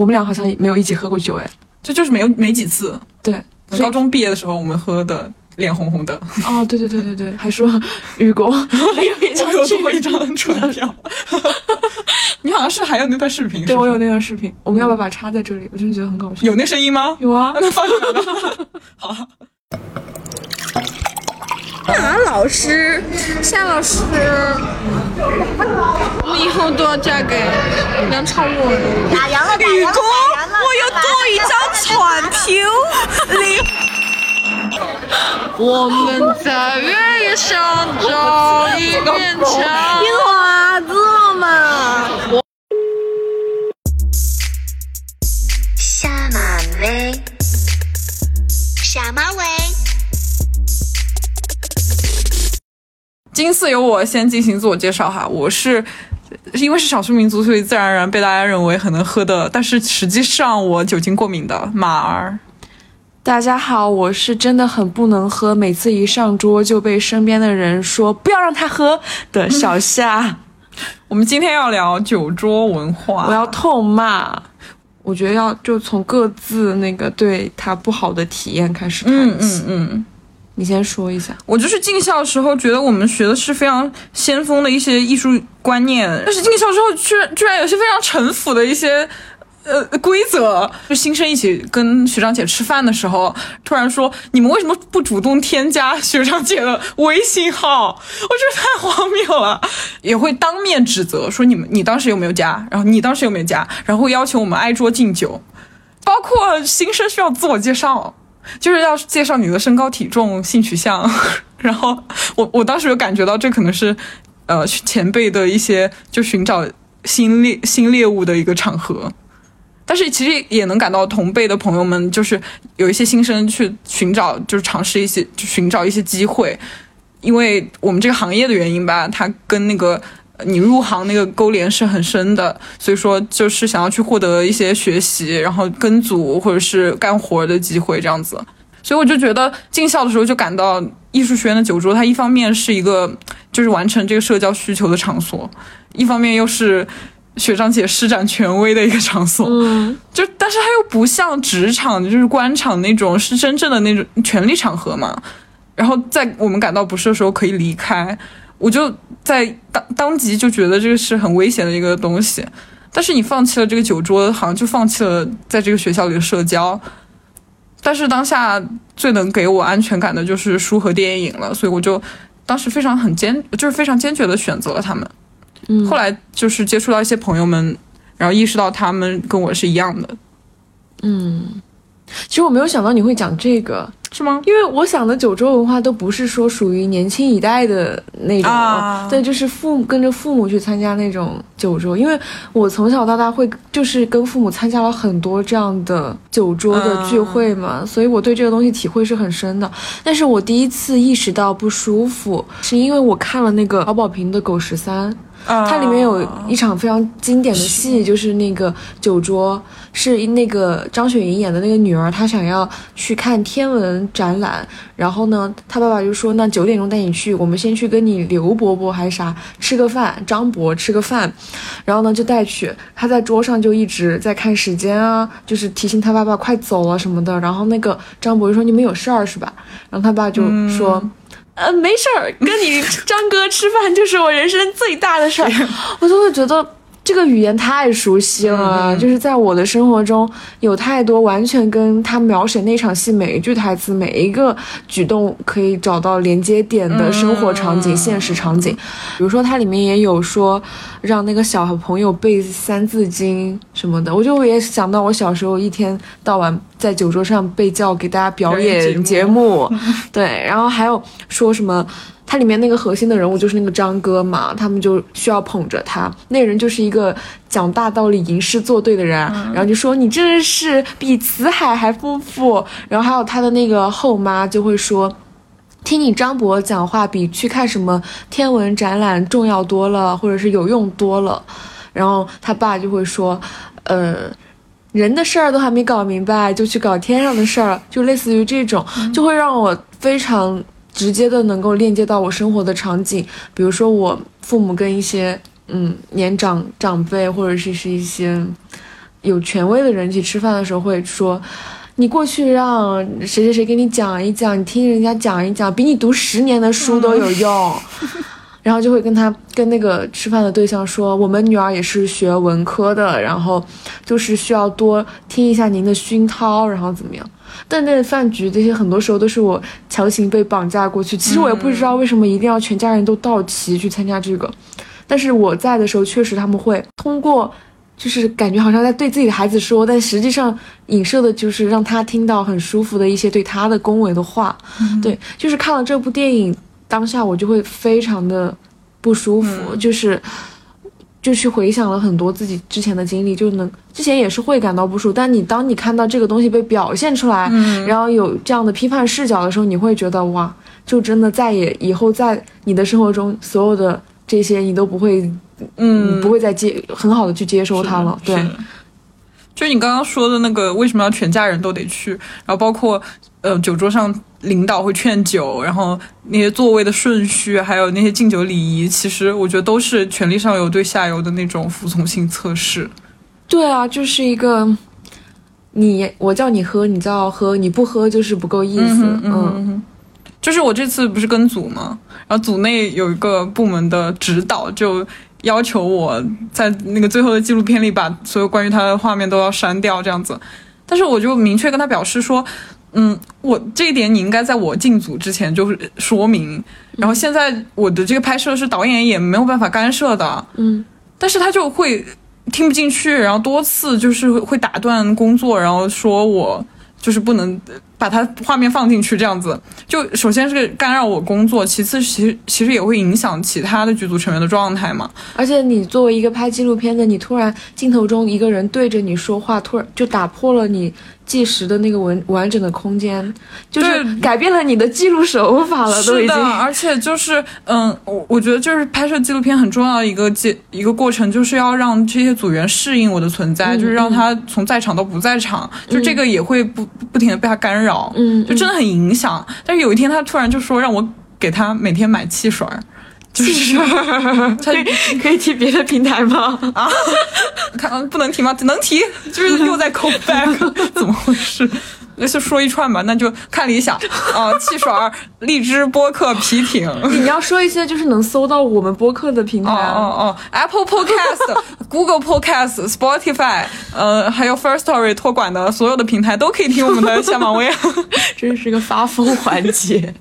我们俩好像没有一起喝过酒，哎，这就是没有没几次。对，高中毕业的时候我们喝的脸红红的。哦，对对对对对，还说雨果还有一张过一张船票。你好像是还有那段视频，对我有那段视频，我们要不要把它插在这里？我真的觉得很搞笑。有那声音吗？有啊，那 放出来了。好。夏老师，夏老师，我以后都要嫁给梁朝伟。打烊了，雨哥，我要做一张船票。我们在月夜上找一面墙。你娃子了嘛？下马威，下马威。今次由我先进行自我介绍哈，我是因为是少数民族，所以自然而然被大家认为很能喝的，但是实际上我酒精过敏的马儿。大家好，我是真的很不能喝，每次一上桌就被身边的人说不要让他喝的小夏。我们今天要聊酒桌文化，我要痛骂。我觉得要就从各自那个对他不好的体验开始谈起。嗯嗯嗯。你先说一下，我就是进校时候觉得我们学的是非常先锋的一些艺术观念，但是进校之后居然居然有些非常陈腐的一些呃规则。就新生一起跟学长姐吃饭的时候，突然说你们为什么不主动添加学长姐的微信号？我觉得太荒谬了。也会当面指责说你们你当时有没有加，然后你当时有没有加，然后要求我们挨桌敬酒，包括新生需要自我介绍。就是要介绍你的身高、体重、性取向，然后我我当时有感觉到这可能是，呃，前辈的一些就寻找新猎新猎物的一个场合，但是其实也能感到同辈的朋友们就是有一些新生去寻找，就是尝试一些就寻找一些机会，因为我们这个行业的原因吧，它跟那个。你入行那个勾连是很深的，所以说就是想要去获得一些学习，然后跟组或者是干活的机会这样子。所以我就觉得进校的时候就感到艺术学院的酒桌，它一方面是一个就是完成这个社交需求的场所，一方面又是学长姐施展权威的一个场所。嗯，就但是它又不像职场就是官场那种是真正的那种权力场合嘛。然后在我们感到不适的时候可以离开。我就在当当即就觉得这个是很危险的一个东西，但是你放弃了这个酒桌，好像就放弃了在这个学校里的社交。但是当下最能给我安全感的就是书和电影了，所以我就当时非常很坚，就是非常坚决的选择了他们。嗯，后来就是接触到一些朋友们，然后意识到他们跟我是一样的。嗯，其实我没有想到你会讲这个。是吗？因为我想的九州文化都不是说属于年轻一代的那种，对，就是父母跟着父母去参加那种九州。因为我从小到大会就是跟父母参加了很多这样的酒桌的聚会嘛，所以我对这个东西体会是很深的。但是我第一次意识到不舒服，是因为我看了那个敖宝平的《狗十三》。它里面有一场非常经典的戏，就是那个酒桌，是那个张雪迎演的那个女儿，她想要去看天文展览，然后呢，她爸爸就说：“那九点钟带你去，我们先去跟你刘伯伯还是啥吃个饭，张伯吃个饭，然后呢就带去。他在桌上就一直在看时间啊，就是提醒他爸爸快走了什么的。然后那个张伯就说：你们有事儿是吧？然后他爸就说。” 呃，没事儿，跟你张哥吃饭就是我人生最大的事儿，我就会觉得。这个语言太熟悉了，就是在我的生活中有太多完全跟他描写那场戏每一句台词、每一个举动可以找到连接点的生活场景、现实场景。比如说，它里面也有说让那个小朋友背《三字经》什么的，我就也想到我小时候一天到晚在酒桌上被叫给大家表演节目，对，然后还有说什么。它里面那个核心的人物就是那个张哥嘛，他们就需要捧着他。那人就是一个讲大道理、吟诗作对的人，然后就说你真的是比辞海还丰富。然后还有他的那个后妈就会说，听你张博讲话比去看什么天文展览重要多了，或者是有用多了。然后他爸就会说，呃，人的事儿都还没搞明白，就去搞天上的事儿，就类似于这种，就会让我非常。直接的能够链接到我生活的场景，比如说我父母跟一些嗯年长长辈或者是是一些有权威的人一起吃饭的时候会说。你过去让谁谁谁给你讲一讲，你听人家讲一讲，比你读十年的书都有用。然后就会跟他跟那个吃饭的对象说，我们女儿也是学文科的，然后就是需要多听一下您的熏陶，然后怎么样？但那饭局这些很多时候都是我强行被绑架过去，其实我也不知道为什么一定要全家人都到齐去参加这个，但是我在的时候确实他们会通过。就是感觉好像在对自己的孩子说，但实际上影射的就是让他听到很舒服的一些对他的恭维的话。对，就是看了这部电影当下，我就会非常的不舒服，就是就去回想了很多自己之前的经历，就能之前也是会感到不舒服。但你当你看到这个东西被表现出来，然后有这样的批判视角的时候，你会觉得哇，就真的再也以后在你的生活中所有的这些你都不会。嗯，不会再接很好的去接收它了。对，就是你刚刚说的那个，为什么要全家人都得去？然后包括呃，酒桌上领导会劝酒，然后那些座位的顺序，还有那些敬酒礼仪，其实我觉得都是权力上游对下游的那种服从性测试。对啊，就是一个你我叫你喝，你叫喝，你不喝就是不够意思。嗯，就是我这次不是跟组吗？然后组内有一个部门的指导就。要求我在那个最后的纪录片里把所有关于他的画面都要删掉，这样子。但是我就明确跟他表示说，嗯，我这一点你应该在我进组之前就是说明。然后现在我的这个拍摄是导演也没有办法干涉的，嗯。但是他就会听不进去，然后多次就是会打断工作，然后说我就是不能。把他画面放进去，这样子就首先是干扰我工作，其次其实其实也会影响其他的剧组成员的状态嘛。而且你作为一个拍纪录片的，你突然镜头中一个人对着你说话，突然就打破了你。计时的那个完完整的空间，就是改变了你的记录手法了，都已经。而且就是，嗯，我我觉得就是拍摄纪录片很重要的一个阶一个过程，就是要让这些组员适应我的存在，就是让他从在场到不在场，就这个也会不不停的被他干扰，嗯，就真的很影响。但是有一天他突然就说让我给他每天买汽水。就是 可以可以提别的平台吗？啊，看不能提吗？能提，就是又在 call back，怎么回事？那就说一串吧，那就看理想啊，汽水、荔枝播客、皮艇。你要说一些就是能搜到我们播客的平台哦哦，Apple Podcast、Google Podcast、Spotify，呃，还有 First Story 托管的所有的平台都可以听我们的下马威，真是个发疯环节。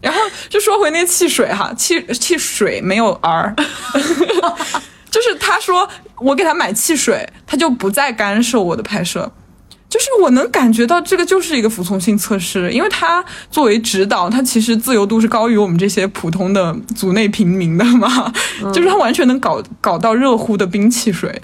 然后就说回那汽水哈，汽汽水没有 r，就是他说我给他买汽水，他就不再干涉我的拍摄，就是我能感觉到这个就是一个服从性测试，因为他作为指导，他其实自由度是高于我们这些普通的组内平民的嘛，就是他完全能搞搞到热乎的冰汽水。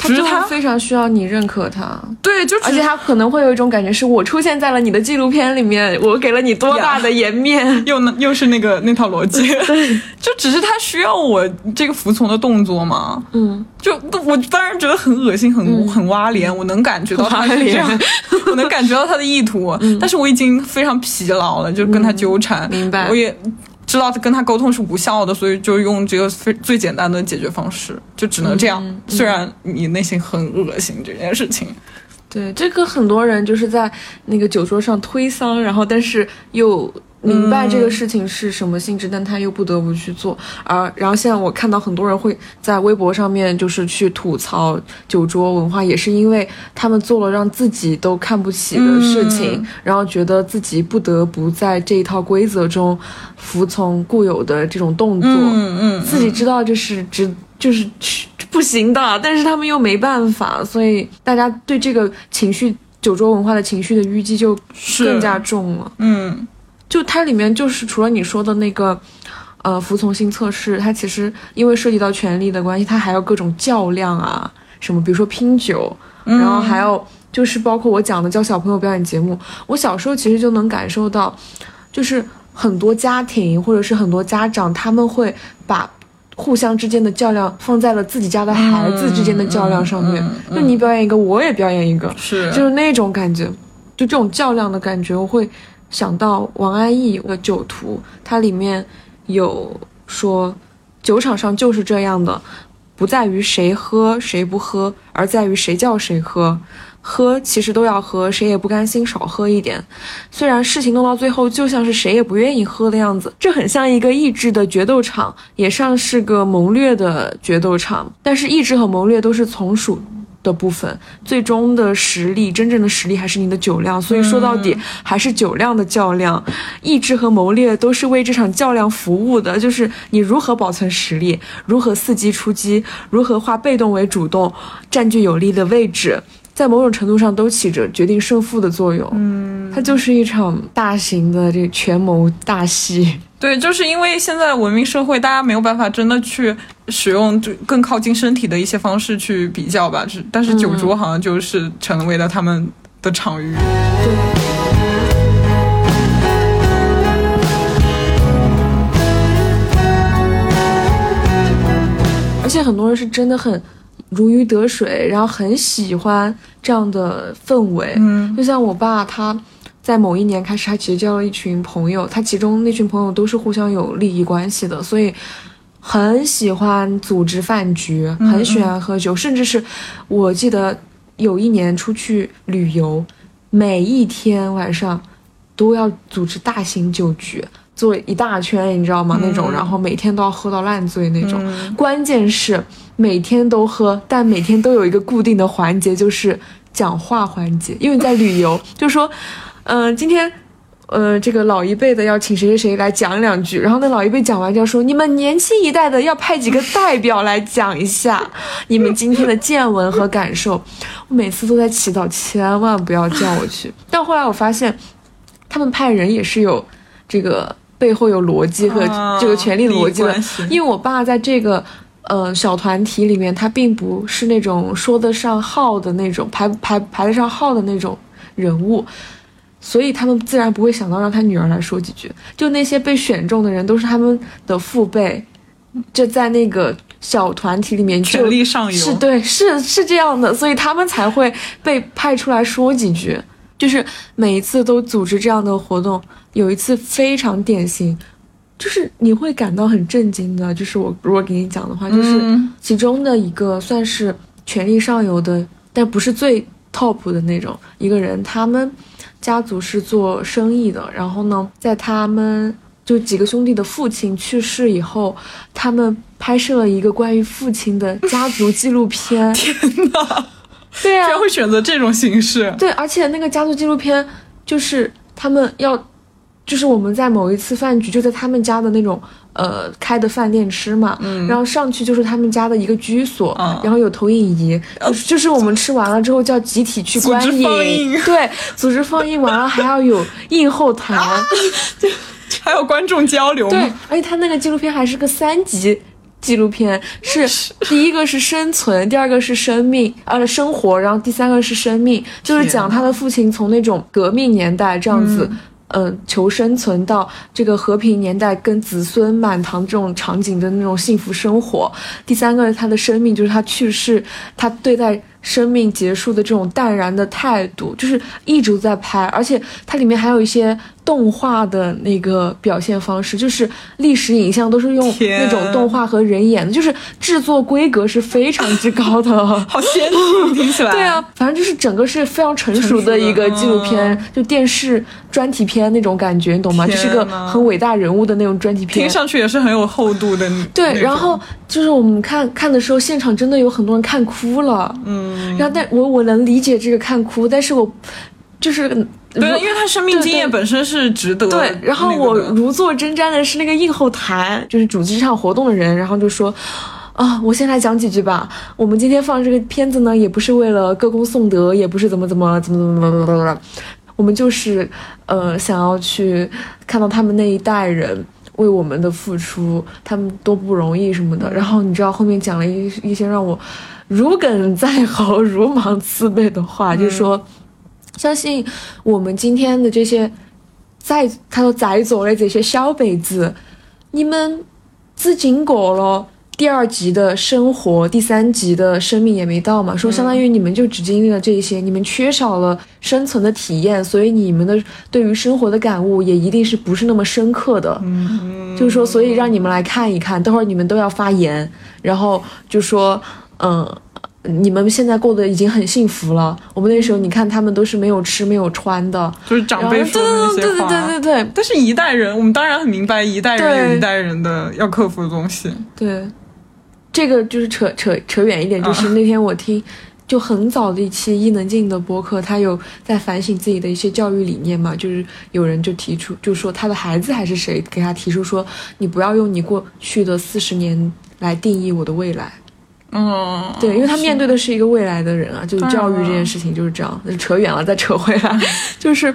只是他非常需要你认可他，对，就而且他可能会有一种感觉，是我出现在了你的纪录片里面，我给了你多大的颜面，又又是那个那套逻辑，就只是他需要我这个服从的动作嘛，嗯，就我当然觉得很恶心，很很挖脸，我能感觉到他是这样，我能感觉到他的意图，但是我已经非常疲劳了，就跟他纠缠，明白，我也。知道跟他沟通是无效的，所以就用这个最最简单的解决方式，就只能这样。虽然你内心很恶心这件事情，对这个很多人就是在那个酒桌上推搡，然后但是又。明白这个事情是什么性质，但他又不得不去做。而然后现在我看到很多人会在微博上面就是去吐槽酒桌文化，也是因为他们做了让自己都看不起的事情，然后觉得自己不得不在这一套规则中服从固有的这种动作。嗯嗯，自己知道这是只就是不行的，但是他们又没办法，所以大家对这个情绪酒桌文化的情绪的淤积就更加重了。嗯。就它里面就是除了你说的那个，呃，服从性测试，它其实因为涉及到权力的关系，它还有各种较量啊，什么比如说拼酒，然后还有就是包括我讲的教小朋友表演节目，我小时候其实就能感受到，就是很多家庭或者是很多家长他们会把互相之间的较量放在了自己家的孩子之间的较量上面，就你表演一个，我也表演一个，是就是那种感觉，就这种较量的感觉，我会。想到王安忆的《酒徒》，它里面有说，酒场上就是这样的，不在于谁喝谁不喝，而在于谁叫谁喝。喝其实都要喝，谁也不甘心少喝一点。虽然事情弄到最后就像是谁也不愿意喝的样子，这很像一个意志的决斗场，也像是个谋略的决斗场。但是意志和谋略都是从属的部分，最终的实力，真正的实力还是你的酒量。所以说到底还是酒量的较量，意志和谋略都是为这场较量服务的。就是你如何保存实力，如何伺机出击，如何化被动为主动，占据有利的位置。在某种程度上都起着决定胜负的作用。嗯，它就是一场大型的这权谋大戏。对，就是因为现在文明社会，大家没有办法真的去使用就更靠近身体的一些方式去比较吧。是，但是酒桌好像就是成为了他们的场域。对。而且很多人是真的很。如鱼得水，然后很喜欢这样的氛围。嗯，就像我爸，他在某一年开始，他结交了一群朋友，他其中那群朋友都是互相有利益关系的，所以很喜欢组织饭局，很喜欢喝酒，甚至是我记得有一年出去旅游，每一天晚上都要组织大型酒局。做一大圈，你知道吗？那种，然后每天都要喝到烂醉那种。关键是每天都喝，但每天都有一个固定的环节，就是讲话环节。因为在旅游，就说，嗯，今天，呃，这个老一辈的要请谁谁谁来讲两句，然后那老一辈讲完就要说，你们年轻一代的要派几个代表来讲一下 你们今天的见闻和感受。我每次都在祈祷，千万不要叫我去。但后来我发现，他们派人也是有这个。背后有逻辑和这个权力逻辑的，因为我爸在这个呃小团体里面，他并不是那种说得上号的那种排排排得上号的那种人物，所以他们自然不会想到让他女儿来说几句。就那些被选中的人，都是他们的父辈，就在那个小团体里面权力上游，是对，是是这样的，所以他们才会被派出来说几句。就是每一次都组织这样的活动，有一次非常典型，就是你会感到很震惊的。就是我如果给你讲的话，就是其中的一个算是权力上游的，但不是最 top 的那种一个人。他们家族是做生意的，然后呢，在他们就几个兄弟的父亲去世以后，他们拍摄了一个关于父亲的家族纪录片。天哪！对啊，居然会选择这种形式。对，而且那个家族纪录片就是他们要，就是我们在某一次饭局就在他们家的那种呃开的饭店吃嘛，嗯，然后上去就是他们家的一个居所，然后有投影仪，就是就是我们吃完了之后叫集体去观影，对，组织放映完了还要有映后谈，还有观众交流，对，而且他那个纪录片还是个三级。纪录片是第一个是生存，第二个是生命，呃，生活，然后第三个是生命，就是讲他的父亲从那种革命年代这样子，嗯，求生存到这个和平年代跟子孙满堂这种场景的那种幸福生活。第三个他的生命就是他去世，他对待。生命结束的这种淡然的态度，就是一直在拍，而且它里面还有一些动画的那个表现方式，就是历史影像都是用那种动画和人演的，就是制作规格是非常之高的，好先进，听起来。对啊，反正就是整个是非常成熟的一个纪录片，就电视专题片那种感觉，你懂吗？就是个很伟大人物的那种专题片，听上去也是很有厚度的。对，然后就是我们看看的时候，现场真的有很多人看哭了，嗯。然后，但我我能理解这个看哭，但是我就是对，因为他生命经验本身是值得。对，然后我如坐针毡的是那个映后台，就是组织这场活动的人，然后就说啊，我先来讲几句吧。我们今天放这个片子呢，也不是为了歌功颂德，也不是怎么怎么怎么怎么怎么怎么，我们就是呃想要去看到他们那一代人为我们的付出，他们多不容易什么的。然后你知道后面讲了一一些让我。如鲠在喉、如芒刺背的话，就是说，相信我们今天的这些在他说在座的这些小辈子，你们只经过了第二级的生活，第三级的生命也没到嘛，说相当于你们就只经历了这些，你们缺少了生存的体验，所以你们的对于生活的感悟也一定是不是那么深刻的。嗯，就是说，所以让你们来看一看，等会儿你们都要发言，然后就说，嗯，你们现在过得已经很幸福了。我们那时候，你看他们都是没有吃没有穿的，就是长辈说的那些话。对对对对对。但是一代人，我们当然很明白一代人有一代人的要克服的东西。对。这个就是扯扯扯远一点，就是那天我听，就很早的一期伊能静的播客，他有在反省自己的一些教育理念嘛，就是有人就提出，就说他的孩子还是谁给他提出说，你不要用你过去的四十年来定义我的未来。嗯，对，因为他面对的是一个未来的人啊，就是教育这件事情就是这样，扯远了再扯回来，就是。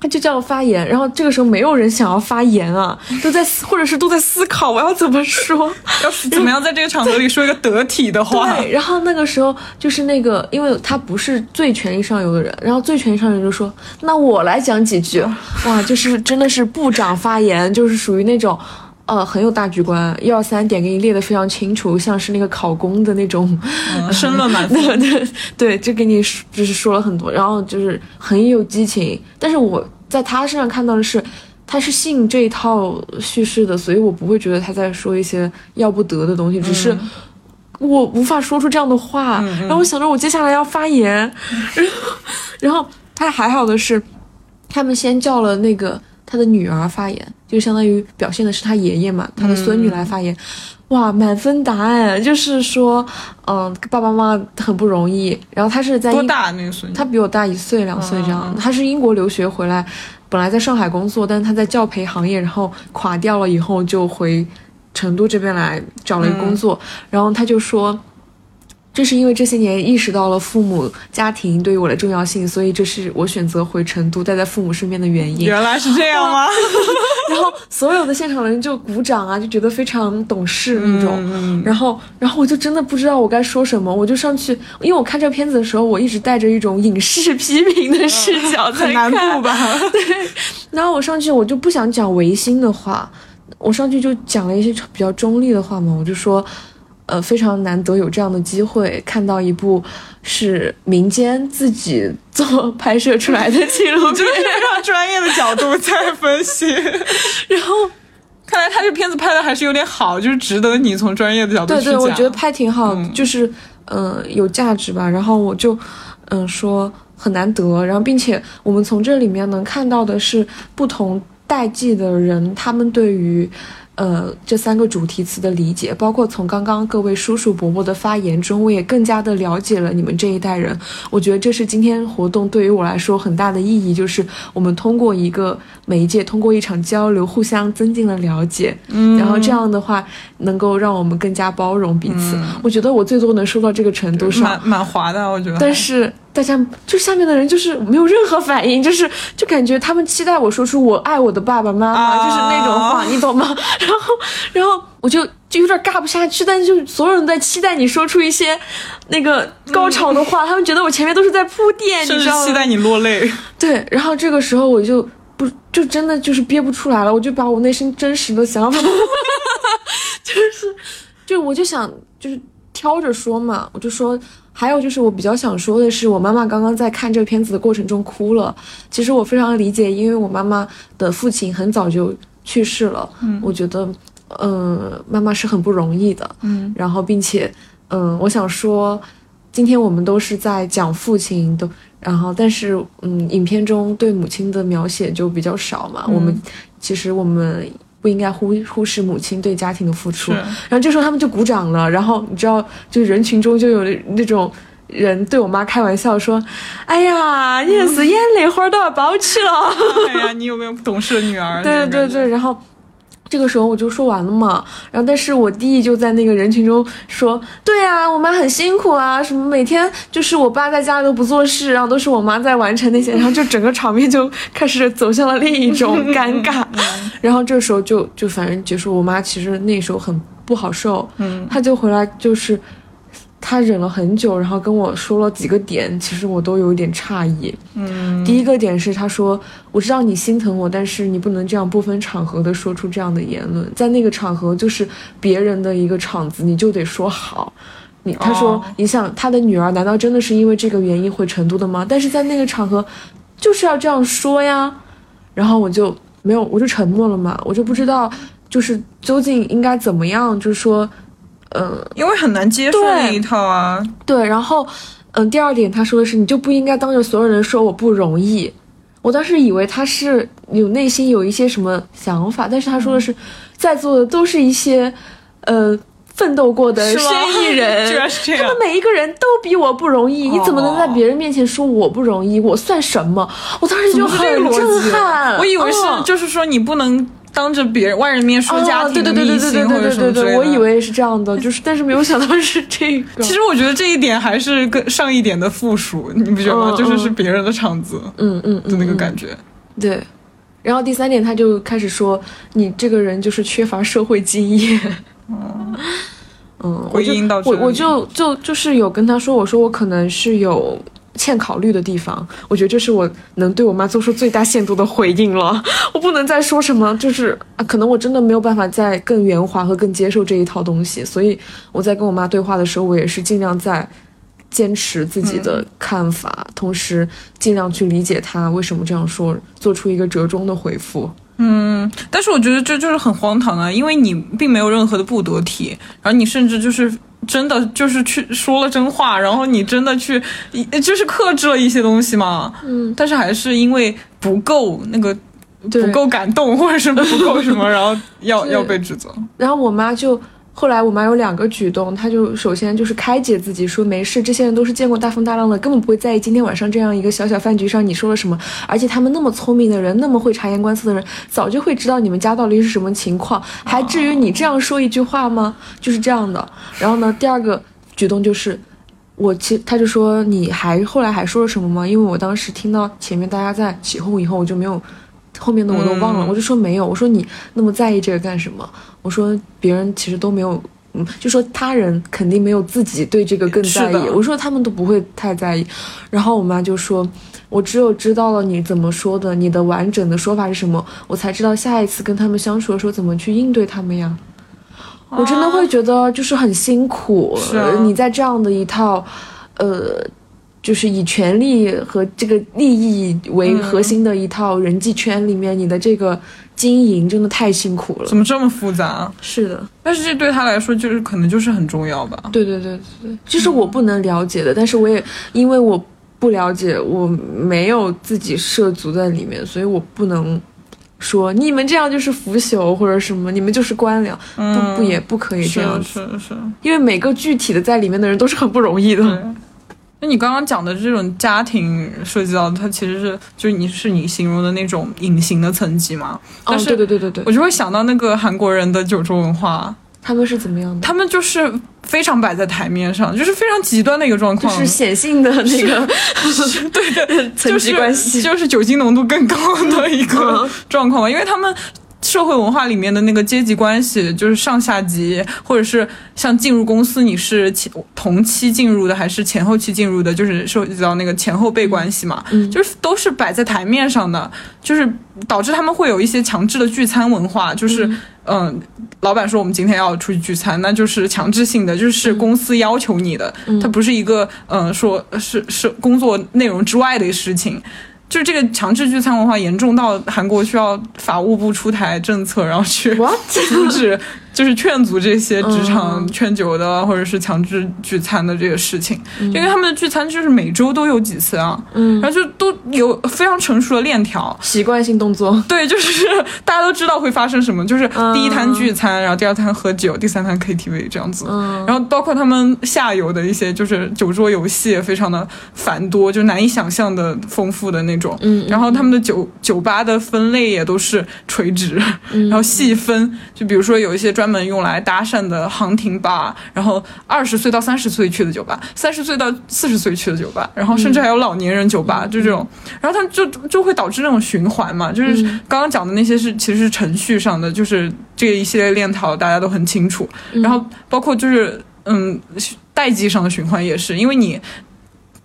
他就叫我发言，然后这个时候没有人想要发言啊，都在或者是都在思考我要怎么说，要怎么样在这个场合里说一个得体的话。对，然后那个时候就是那个，因为他不是最权力上游的人，然后最权力上游就说：“那我来讲几句。”哇，就是真的是部长发言，就是属于那种，呃，很有大局观，一二三点给你列的非常清楚，像是那个考公的那种，申论满分。对对，就给你就是说了很多，然后就是很有激情，但是我。在他身上看到的是，他是信这一套叙事的，所以我不会觉得他在说一些要不得的东西，只是我无法说出这样的话。然后我想着我接下来要发言，然后，然后他还好的是，他们先叫了那个他的女儿发言，就相当于表现的是他爷爷嘛，他的孙女来发言。哇，满分答案就是说，嗯，爸爸妈妈很不容易。然后他是在多大那个孙女？他比我大一岁两岁这样。他是英国留学回来，本来在上海工作，但是他在教培行业，然后垮掉了以后就回成都这边来找了一个工作。然后他就说。正是因为这些年意识到了父母家庭对于我的重要性，所以这是我选择回成都待在父母身边的原因。原来是这样吗？然后所有的现场的人就鼓掌啊，就觉得非常懂事那种。然后，然后我就真的不知道我该说什么，我就上去，因为我看这个片子的时候，我一直带着一种影视批评的视角在看。难不吧？对。然后我上去，我就不想讲违心的话，我上去就讲了一些比较中立的话嘛，我就说。呃，非常难得有这样的机会，看到一部是民间自己做 拍摄出来的纪录 片，非常专业的角度在分析。然后，看来他这片子拍的还是有点好，就是值得你从专业的角度去讲。对对，我觉得拍挺好，就是嗯有价值吧。然后我就嗯说很难得，然后并且我们从这里面能看到的是不同代际的人，他们对于。呃，这三个主题词的理解，包括从刚刚各位叔叔伯伯的发言中，我也更加的了解了你们这一代人。我觉得这是今天活动对于我来说很大的意义，就是我们通过一个媒介，通过一场交流，互相增进了了解。嗯，然后这样的话，能够让我们更加包容彼此。我觉得我最多能说到这个程度上，蛮蛮滑的，我觉得。但是。大家就下面的人就是没有任何反应，就是就感觉他们期待我说出我爱我的爸爸妈妈，就是那种话，你懂吗？然后，然后我就就有点尬不下去，但是就所有人在期待你说出一些那个高潮的话，他们觉得我前面都是在铺垫，甚至期待你落泪。对，然后这个时候我就不就真的就是憋不出来了，我就把我内心真实的想法，就是就我就想就是挑着说嘛，我就说。还有就是，我比较想说的是，我妈妈刚刚在看这个片子的过程中哭了。其实我非常理解，因为我妈妈的父亲很早就去世了。嗯，我觉得，嗯，妈妈是很不容易的。嗯，然后并且，嗯，我想说，今天我们都是在讲父亲的，然后但是，嗯，影片中对母亲的描写就比较少嘛。我们其实我们。不应该忽忽视母亲对家庭的付出。然后这时候他们就鼓掌了。然后你知道，就人群中就有那种人对我妈开玩笑说：“哎呀，你是眼泪花都要包起了。”哎呀，你有没有懂事的女儿？对对对，然后。这个时候我就说完了嘛，然后但是我弟就在那个人群中说，对啊，我妈很辛苦啊，什么每天就是我爸在家里都不做事，然后都是我妈在完成那些，然后就整个场面就开始走向了另一种尴尬，然后这时候就就反正结束，我妈其实那时候很不好受，嗯，她就回来就是他忍了很久，然后跟我说了几个点，其实我都有一点诧异。嗯，第一个点是他说，我知道你心疼我，但是你不能这样不分场合的说出这样的言论，在那个场合就是别人的一个场子，你就得说好。你他说，你想他的女儿难道真的是因为这个原因回成都的吗？但是在那个场合，就是要这样说呀。然后我就没有，我就沉默了嘛，我就不知道，就是究竟应该怎么样，就是说，嗯，因为很难接受那一套啊。对，然后，嗯，第二点他说的是，你就不应该当着所有人说我不容易。我当时以为他是有内心有一些什么想法，但是他说的是，在座的都是一些，呃。奋斗过的生意人，居然是这样。他们每一个人都比我不容易，你怎么能在别人面前说我不容易？我算什么？我当时就很震撼。我以为是，就是说你不能当着别人外人面说家庭的秘辛或者什么之类的。我以为是这样的，就是但是没有想到是这个。其实我觉得这一点还是跟上一点的附属，你不觉得吗？就是是别人的场子，嗯嗯的那个感觉。对。然后第三点，他就开始说你这个人就是缺乏社会经验。嗯，嗯，我就我我就就就是有跟他说，我说我可能是有欠考虑的地方，我觉得这是我能对我妈做出最大限度的回应了，我不能再说什么，就是啊，可能我真的没有办法再更圆滑和更接受这一套东西，所以我在跟我妈对话的时候，我也是尽量在坚持自己的看法，同时尽量去理解她为什么这样说，做出一个折中的回复。嗯，但是我觉得这就是很荒唐啊，因为你并没有任何的不得体，然后你甚至就是真的就是去说了真话，然后你真的去就是克制了一些东西嘛。嗯，但是还是因为不够那个不够感动，或者是不够什么，然后要要被指责。然后我妈就。后来我妈有两个举动，她就首先就是开解自己说没事，这些人都是见过大风大浪的，根本不会在意今天晚上这样一个小小饭局上你说了什么。而且他们那么聪明的人，那么会察言观色的人，早就会知道你们家到底是什么情况，还至于你这样说一句话吗？就是这样的。然后呢，第二个举动就是，我其他就说你还后来还说了什么吗？因为我当时听到前面大家在起哄以后，我就没有。后面的我都忘了，我就说没有。我说你那么在意这个干什么？我说别人其实都没有，嗯，就说他人肯定没有自己对这个更在意。我说他们都不会太在意。然后我妈就说，我只有知道了你怎么说的，你的完整的说法是什么，我才知道下一次跟他们相处的时候怎么去应对他们呀。我真的会觉得就是很辛苦，你在这样的一套，呃。就是以权力和这个利益为核心的一套人际圈里面，你的这个经营真的太辛苦了。怎么这么复杂？是的，但是这对他来说就是可能就是很重要吧。对对对对，就是我不能了解的，但是我也因为我不了解，我没有自己涉足在里面，所以我不能说你们这样就是腐朽或者什么，你们就是官僚，不不也不可以这样子。是是，因为每个具体的在里面的人都是很不容易的。那你刚刚讲的这种家庭涉及到，它其实是就是你是你形容的那种隐形的层级嘛？哦，对对对对对，我就会想到那个韩国人的酒桌文化，他们是怎么样的？他们就是非常摆在台面上，就是非常极端的一个状况，就是显性的那个，对的 层级关系，就是酒精浓度更高的一个状况，因为他们。社会文化里面的那个阶级关系，就是上下级，或者是像进入公司，你是前同期进入的还是前后期进入的，就是涉及到那个前后辈关系嘛，就是都是摆在台面上的，就是导致他们会有一些强制的聚餐文化，就是嗯，老板说我们今天要出去聚餐，那就是强制性的，就是公司要求你的，它不是一个嗯说是是工作内容之外的事情。就是这个强制聚餐文化严重到韩国需要法务部出台政策，然后去 阻止。就是劝阻这些职场劝酒的，或者是强制聚餐的这个事情，因为他们的聚餐就是每周都有几次啊，嗯，然后就都有非常成熟的链条，习惯性动作，对，就是大家都知道会发生什么，就是第一摊聚餐，然后第二摊喝酒，第三摊 KTV 这样子，嗯，然后包括他们下游的一些就是酒桌游戏也非常的繁多，就难以想象的丰富的那种，嗯，然后他们的酒酒吧的分类也都是垂直，然后细分，就比如说有一些专专门用来搭讪的航亭吧，然后二十岁到三十岁去的酒吧，三十岁到四十岁去的酒吧，然后甚至还有老年人酒吧，就这种，然后他就就会导致那种循环嘛，就是刚刚讲的那些是其实是程序上的，就是这一系列链条大家都很清楚，然后包括就是嗯，代际上的循环也是，因为你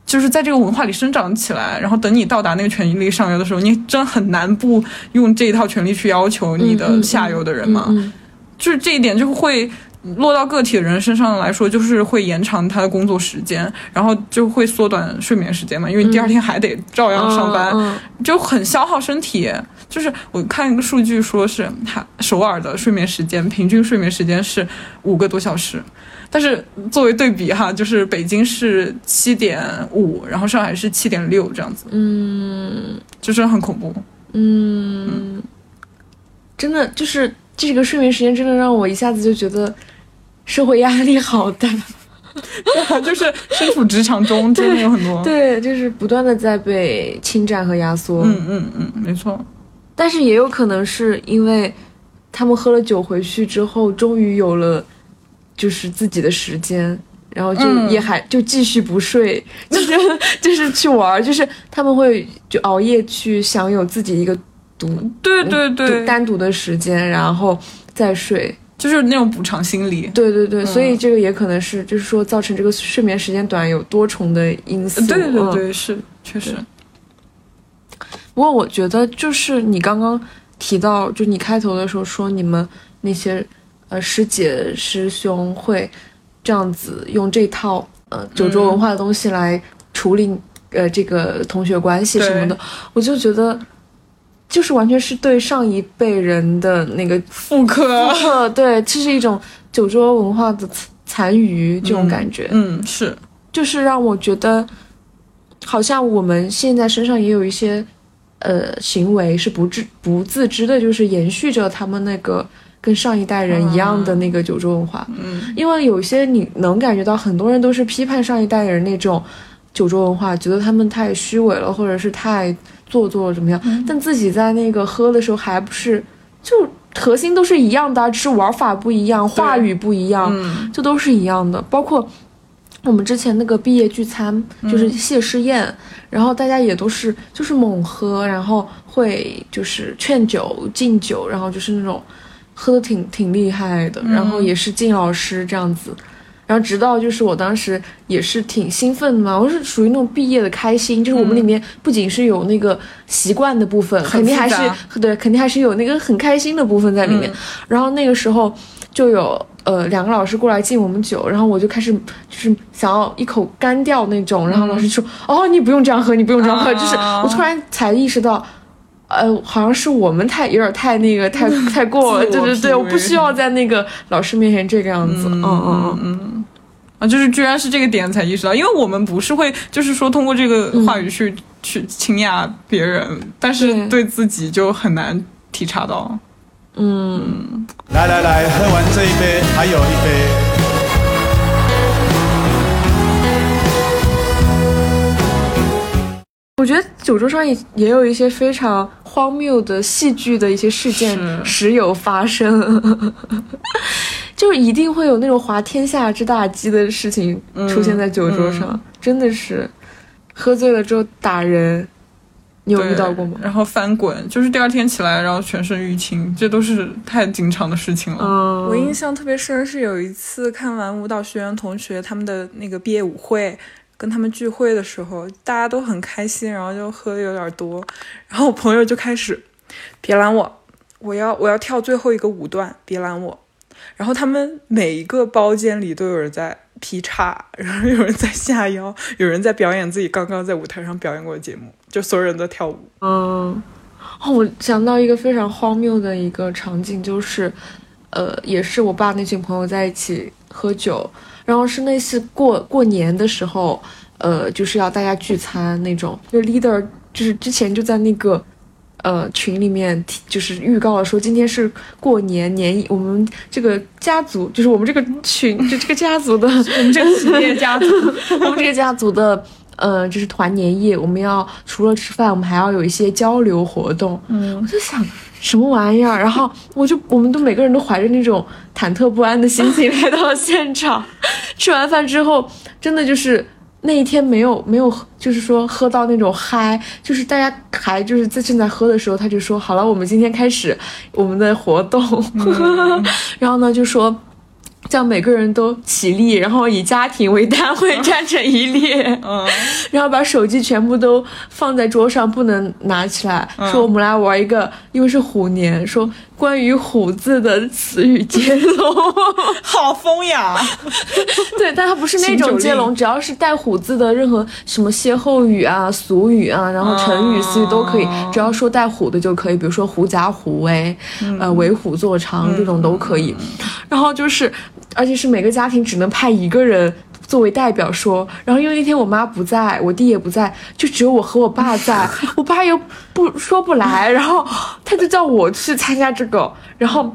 就是在这个文化里生长起来，然后等你到达那个权力上游的时候，你真很难不用这一套权利去要求你的下游的人嘛。嗯就是这一点就会落到个体的人身上来说，就是会延长他的工作时间，然后就会缩短睡眠时间嘛，因为你第二天还得照样上班，嗯就很消耗身体。就是我看一个数据说是，他首尔的睡眠时间平均睡眠时间是五个多小时。但是作为对比哈，就是北京是七点五，然后上海是七点六这样子，嗯就是很恐怖。嗯，真的就是这个睡眠时间，真的让我一下子就觉得社会压力好大。就是身处职场中，真的有很多。对，就是不断的在被侵占和压缩。嗯嗯嗯，没错。但是也有可能是因为他们喝了酒回去之后，终于有了就是自己的时间，然后就嗯也还、就继续不睡，就是 就是去玩，就是他们会就熬夜去享有自己一个独对对对，单独的时间，然后再睡。就是那种补偿心理。对对对，所以嗯这个也可能是就是说造成这个睡眠时间短有多重的因素。对对嗯对，是确实。不过我觉得，就是你刚刚提到，就你开头的时候说你们那些呃师姐师兄会这样子用这套呃九州文化的东西来处理、呃这个同学关系什么的，我就觉得就是完全是对上一辈人的那个复刻，对，这是一种酒桌文化的残残余这种感觉。嗯，是就是让我觉得，好像我们现在身上也有一些呃行为是不自不自知的，就是延续着他们那个跟上一代人一样的那个酒桌文化。嗯，因为有些你能感觉到，很多人都是批判上一代人那种酒桌文化，觉得他们太虚伪了，或者是太做作怎么样，但自己在那个喝的时候还不是就。核心都是一样的啊，只是玩法不一样，话语不一样，嗯这都是一样的。包括我们之前那个毕业聚餐，就是谢师宴，然后大家也都是就是猛喝，然后会就是劝酒敬酒，然后就是那种喝的挺挺厉害的，然后也是敬老师这样子。然后直到就是我当时也是挺兴奋的嘛，我是属于那种毕业的开心，就是我们里面不仅是有那个习惯的部分，肯定还是对，肯定还是有那个很开心的部分在里面。然后那个时候就有呃两个老师过来敬我们酒，然后我就开始就是想要一口干掉那种，然后老师就说：“哦，你不用这样喝，你不用这样喝。就是我突然才意识到。呃，好像是我们太有点太那个太 太过了，对对对，我不需要在那个老师面前这个样子，嗯嗯嗯嗯，啊，就是居然是这个点才意识到，因为我们不是会就是说通过这个话语去、去倾轧别人，但是对。对自己就很难体察到。嗯。来来来，喝完这一杯，还有一杯。我觉得酒桌上也也有一些非常荒谬的戏剧的一些事件时有发生，就是一定会有那种滑天下之大稽的事情出现在酒桌上，真的是喝醉了之后打人，你有遇到过吗？然后翻滚，就是第二天起来，然后全身淤青，这都是太经常的事情了。嗯，我印象特别深是有一次看完舞蹈学院同学他们的那个毕业舞会，跟他们聚会的时候，大家都很开心，然后就喝的有点多，然后我朋友就开始别拦我，我要我要跳最后一个舞段，别拦我。然后他们每一个包间里都有人在劈叉，然后有人在下腰，有人在表演自己刚刚在舞台上表演过的节目，就所有人都跳舞。嗯，哦，我想到一个非常荒谬的一个场景，就是，呃，也是我爸那群朋友在一起喝酒，然后是那次过过年的时候，呃，就是要大家聚餐那种，就 leader 就是之前就在那个。呃，群里面提就是预告了说今天是过年年，我们这个家族就是我们这个群，就这个家族的，我们这个企业家族，我们这个家族的呃，就是团年夜，我们要除了吃饭，我们还要有一些交流活动。嗯，我就想什么玩意儿，然后我就我们都每个人都怀着那种忐忑不安的心情来到了现场。吃完饭之后，真的就是。那一天没有没有，就是说喝到那种嗨，就是大家还就是在正在喝的时候，他就说好了，我们今天开始我们的活动，然后呢就说叫每个人都起立，然后以家庭为单位站成一列，嗯，然后把手机全部都放在桌上，不能拿起来。说我们来玩一个，因为是虎年，说关于虎字的词语接龙。好风雅。对，但它不是那种接龙，只要是带虎字的任何什么歇后语啊、俗语啊，然后成语、词语都可以，只要说带虎的就可以，比如说狐假虎威，呃，为虎作伥这种都可以。然后就是，而且是每个家庭只能派一个人。作为代表说，然后因为那天我妈不在，我弟也不在，就只有我和我爸在，我爸又不说不来，然后他就叫我去参加这个，然后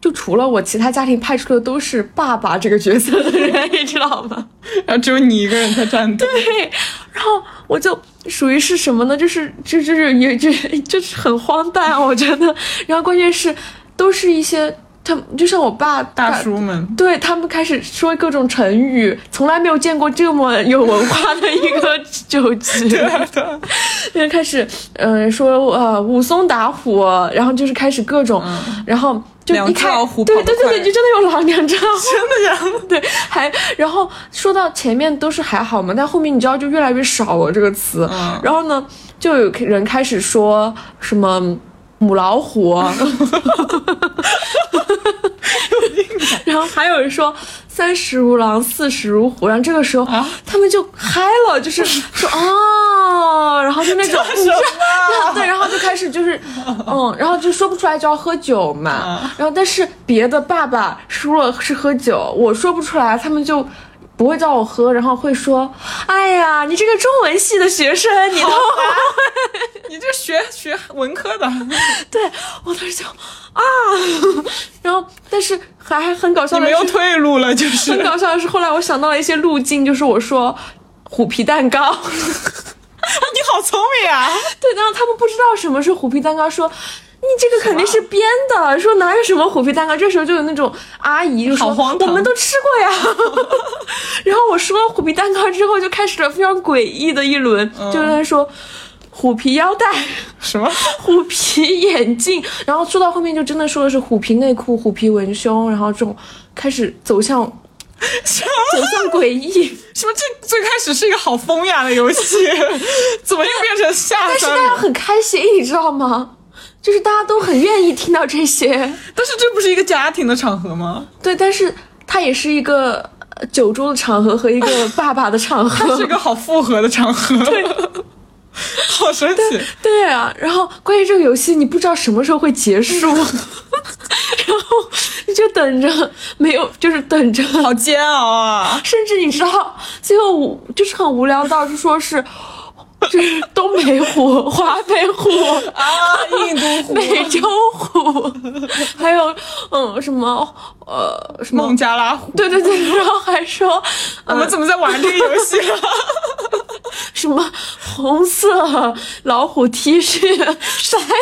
就除了我，其他家庭派出的都是爸爸这个角色的人，你知道吗？然后只有你一个人在战斗。对，然后我就属于是什么呢？就是就就是也就就是很荒诞，我觉得。然后关键是都是一些他们，就像我爸大叔们，对他们开始说各种成语，从来没有见过这么有文化的一个酒局。对就开始嗯、呃说呃武松打虎，然后就是开始各种，然后就两一开只老虎对对对对，就真的有老两只老虎，真的呀？对，还然后说到前面都是还好嘛，但后面你知道就越来越少了这个词。嗯然后呢，就有人开始说什么母老虎，然后还有人说三十如狼，四十如虎。然后这个时候、啊他们就嗨了，就是说 哦，然后就那种然后 对，然后就开始就是嗯，然后就说不出来就要喝酒嘛。然后但是别的爸爸输了是喝酒，我说不出来，他们就。不会叫我喝，然后会说：“哎呀，你这个中文系的学生，你都 你这学学文科的，对我当时就啊，然后但是还还很搞笑你没有，退路了，就是很搞笑的是，后来我想到了一些路径，就是我说虎皮蛋糕，你好聪明啊！对，然后他们不知道什么是虎皮蛋糕，说。你这个肯定是编的，说哪有什么虎皮蛋糕？这时候就有那种阿姨就说我们都吃过呀。然后我说了虎皮蛋糕之后，就开始了非常诡异的一轮，就是在说虎皮腰带、什么？虎皮眼镜，然后说到后面就真的说的是虎皮内裤、虎皮文胸，然后这种开始走向走向诡异。什么？这最开始是一个好风雅的游戏，怎么又变成下但是？大家很开心，你知道吗？就是大家都很愿意听到这些。但是这不是一个家庭的场合吗？对，但是它也是一个呃酒桌的场合和一个爸爸的场合 它合。是一个好复合的场合，对，好神奇。对啊，然后关于这个游戏，你不知道什么时候会结束，然后你就等着，没有，就是等着，好煎熬啊！甚至你知道，最后无就是很无聊到就说是。就是东北虎、华北虎啊，印度虎、美洲虎，还有嗯什么呃什么孟加拉虎，对对对，然后还说 我们怎么在玩这个游戏了？什么红色老虎 T 恤、白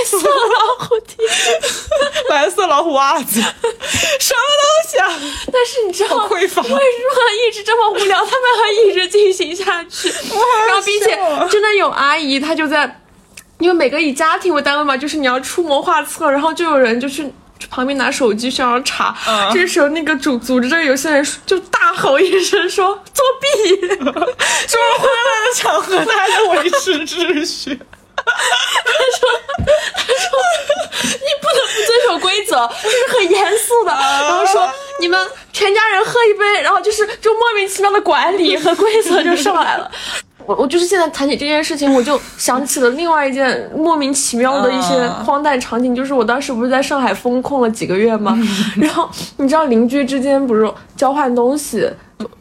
色老虎 T 恤，蓝色老虎袜子，什么东西啊？但是你知道为什么一直这么无聊，他们还一直进行下去？然后并且啊真的有阿姨，她就在，因为每个以家庭为单位嘛，就是你要出谋划策，然后就有人就去。旁边拿手机想要查，嗯这时候那个组组织这个游戏的人就大吼一声说作弊，这么欢乐的场合，他还在维持秩序。他说：“他说你不能不遵守规则，这是很严肃的。然后说你们全家人喝一杯，然后就是就莫名其妙的管理和规则就上来了。我我就是现在谈起这件事情，我就想起了另外一件莫名其妙的一些荒诞场景，就是我当时不是在上海封控了几个月吗？然后你知道邻居之间不是交换东西，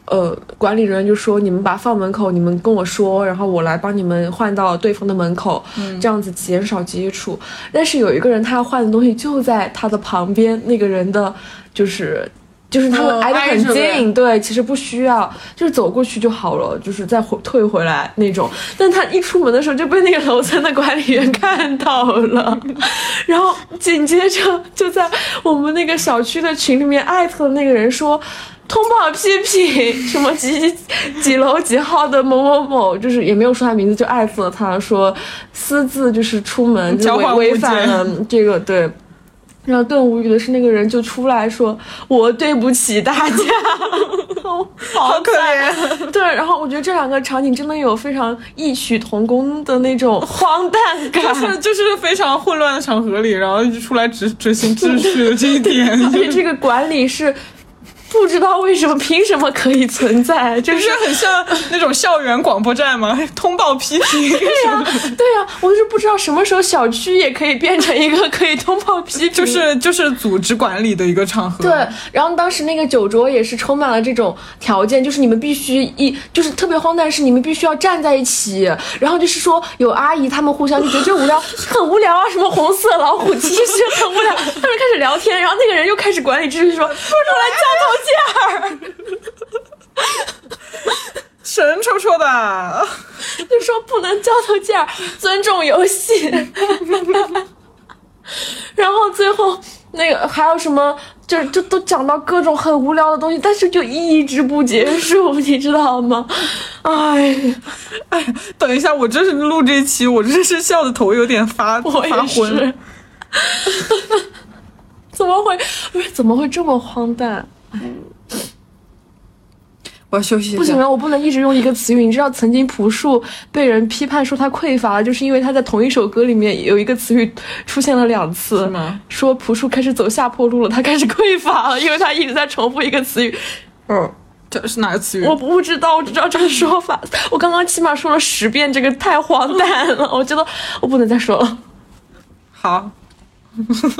呃，管理人员就说你们把放门口，你们跟我说，然后我来帮你们换到对方的门口，这样子减少接触。但是有一个人他要换的东西就在他的旁边，那个人的就是。就是他们哦挨得很近，对，其实不需要，就是走过去就好了，就是再回退回来那种。但他一出门的时候就被那个楼层的管理员看到了，然后紧接着就在我们那个小区的群里面艾特了那个人说。通报批评什么几几楼几号的某某某，就是也没有说他名字，就艾特了他说私自就是出门就违违反了这个对。然后更无语的是，那个人就出来说：“我对不起大家。”好可怜。对，然后我觉得这两个场景真的有非常异曲同工的那种 荒诞感，就是就是非常混乱的场合里，然后就出来执执行秩序的这一点，而且这个管理是。不知道为什么，凭什么可以存在？就是很像那种校园广播站吗？通报批评。对呀，对呀，我就是不知道什么时候小区也可以变成一个可以通报批评，就是就是组织管理的一个场合。对，然后当时那个酒桌也是充满了这种条件，就是你们必须一，就是特别荒诞是你们必须要站在一起，然后就是说有阿姨他们互相就觉得这无聊，很无聊啊，什么红色老虎其实很无聊，他们开始聊天，然后那个人又开始管理秩序，说说出来交头。劲儿，神戳戳的，就说不能交头接耳，尊重游戏。然后最后那个还有什么，就是就都讲到各种很无聊的东西，但是就一直不结束，你知道吗？哎，哎，等一下，我这是录这期，我这是笑的头有点发发昏。怎么会？不是怎么会这么荒诞？我要休息。不行了，我不能一直用一个词语。你知道，曾经朴树被人批判说他匮乏，就是因为他在同一首歌里面有一个词语出现了两次。是吗？说朴树开始走下坡路了，他开始匮乏了，因为他一直在重复一个词语。嗯，这是哪个词语？我不知道，我只知道这个说法。我刚刚起码说了十遍，这个太荒诞了。我觉得我不能再说了。好，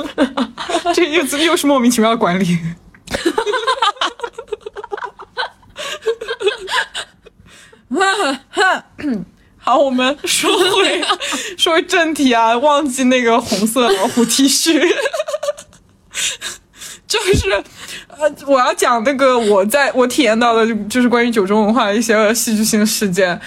这又又是莫名其妙的管理。好，我们说回说回正题啊，忘记那个红色老虎 T 恤，就是呃，我要讲那个我在我体验到的，就是关于酒中文化一些戏剧性事件。